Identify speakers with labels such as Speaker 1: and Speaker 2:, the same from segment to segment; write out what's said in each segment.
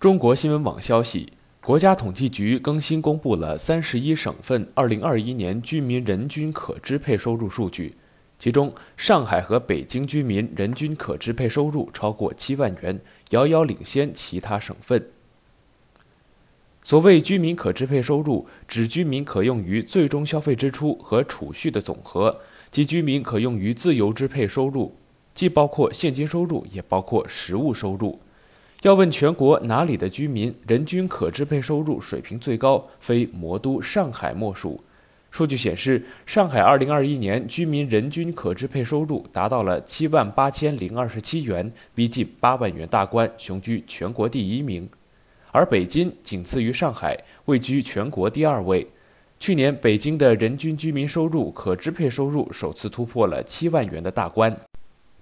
Speaker 1: 中国新闻网消息，国家统计局更新公布了三十一省份二零二一年居民人均可支配收入数据，其中上海和北京居民人均可支配收入超过七万元，遥遥领先其他省份。所谓居民可支配收入，指居民可用于最终消费支出和储蓄的总和，即居民可用于自由支配收入，既包括现金收入，也包括实物收入。要问全国哪里的居民人均可支配收入水平最高，非魔都上海莫属。数据显示，上海2021年居民人均可支配收入达到了7万8千零二十七元，逼近8万元大关，雄居全国第一名。而北京仅次于上海，位居全国第二位。去年，北京的人均居民收入可支配收入首次突破了7万元的大关。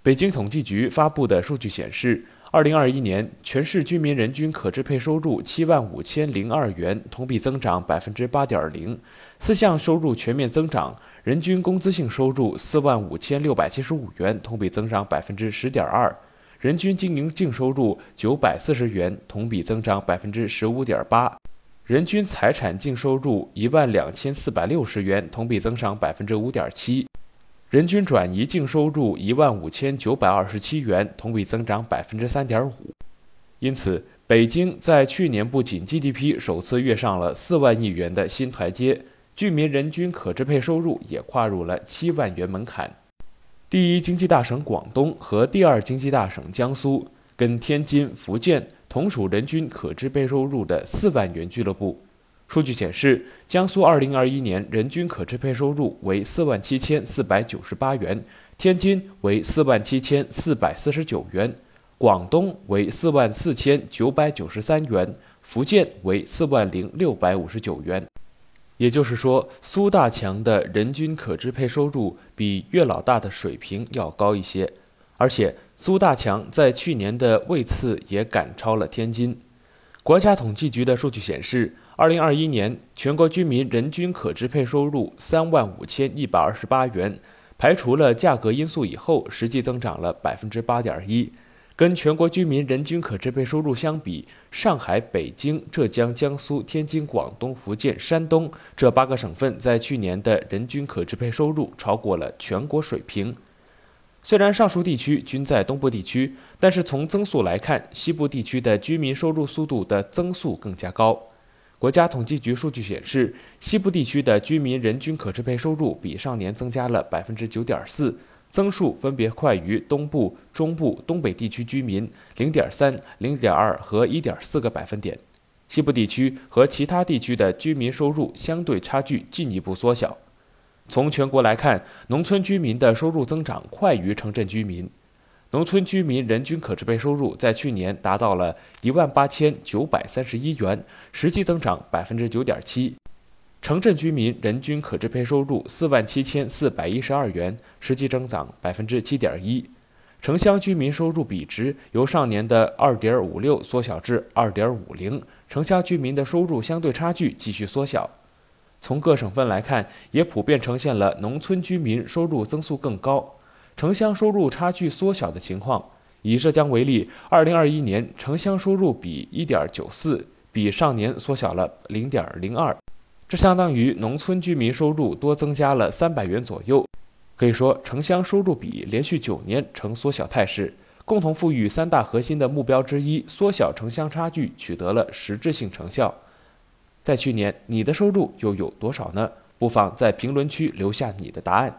Speaker 1: 北京统计局发布的数据显示。二零二一年，全市居民人均可支配收入七万五千零二元，同比增长百分之八点零，四项收入全面增长。人均工资性收入四万五千六百七十五元，同比增长百分之十点二；人均经营净收入九百四十元，同比增长百分之十五点八；人均财产净收入一万两千四百六十元，同比增长百分之五点七。人均转移净收入一万五千九百二十七元，同比增长百分之三点五。因此，北京在去年不仅 GDP 首次跃上了四万亿元的新台阶，居民人均可支配收入也跨入了七万元门槛。第一经济大省广东和第二经济大省江苏，跟天津、福建同属人均可支配收入的四万元俱乐部。数据显示，江苏2021年人均可支配收入为4万7千498元，天津为4万7千449元，广东为4万4千993元，福建为4万零659元。也就是说，苏大强的人均可支配收入比岳老大的水平要高一些，而且苏大强在去年的位次也赶超了天津。国家统计局的数据显示。二零二一年全国居民人均可支配收入三万五千一百二十八元，排除了价格因素以后，实际增长了百分之八点一。跟全国居民人均可支配收入相比，上海、北京、浙江、江苏、天津、广东、福建、山东这八个省份在去年的人均可支配收入超过了全国水平。虽然上述地区均在东部地区，但是从增速来看，西部地区的居民收入速度的增速更加高。国家统计局数据显示，西部地区的居民人均可支配收入比上年增加了百分之九点四，增速分别快于东部、中部、东北地区居民零点三、零点二和一点四个百分点。西部地区和其他地区的居民收入相对差距进一步缩小。从全国来看，农村居民的收入增长快于城镇居民。农村居民人均可支配收入在去年达到了一万八千九百三十一元，实际增长百分之九点七；城镇居民人均可支配收入四万七千四百一十二元，实际增长百分之七点一。城乡居民收入比值由上年的二点五六缩小至二点五零，城乡居民的收入相对差距继续缩小。从各省份来看，也普遍呈现了农村居民收入增速更高。城乡收入差距缩小的情况，以浙江为例，二零二一年城乡收入比一点九四，比上年缩小了零点零二，这相当于农村居民收入多增加了三百元左右。可以说，城乡收入比连续九年呈缩小态势，共同富裕三大核心的目标之一——缩小城乡差距，取得了实质性成效。在去年，你的收入又有多少呢？不妨在评论区留下你的答案。